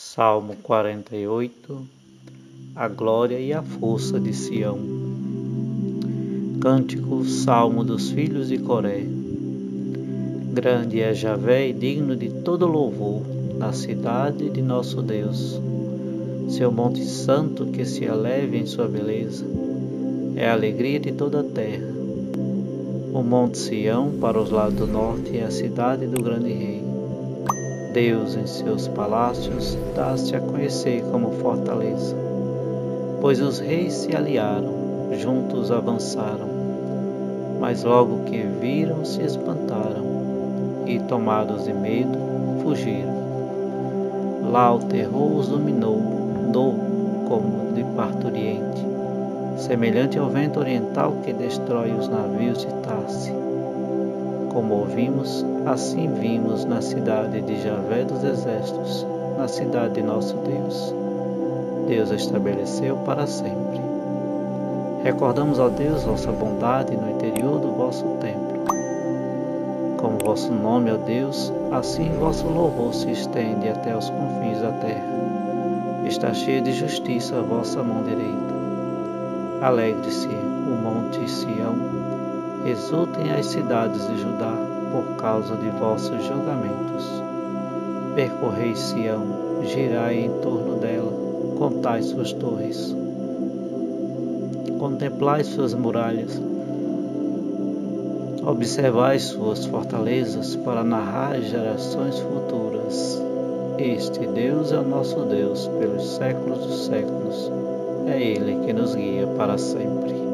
Salmo 48 A glória e a força de Sião. Cântico Salmo dos filhos de Coré. Grande é Javé e digno de todo louvor na cidade de nosso Deus. Seu monte santo que se eleve em sua beleza é a alegria de toda a terra. O monte Sião para os lados do norte é a cidade do grande rei Deus em seus palácios dá-se a conhecer como fortaleza. Pois os reis se aliaram, juntos avançaram, mas logo que viram se espantaram e, tomados de medo, fugiram. Lá o terror os dominou, do como de parturiente, semelhante ao vento oriental que destrói os navios de Tarse como ouvimos, assim vimos na cidade de Javé dos Exércitos, na cidade de nosso Deus. Deus estabeleceu para sempre. Recordamos, ó Deus, vossa bondade no interior do vosso templo. Como vosso nome, ó Deus, assim vosso louvor se estende até os confins da terra. Está cheia de justiça a vossa mão direita. Alegre-se o monte Sião Exultem as cidades de Judá por causa de vossos julgamentos. Percorrei Sião, girai em torno dela, contai suas torres. Contemplai suas muralhas, observai suas fortalezas para narrar gerações futuras. Este Deus é o nosso Deus pelos séculos dos séculos. É Ele que nos guia para sempre.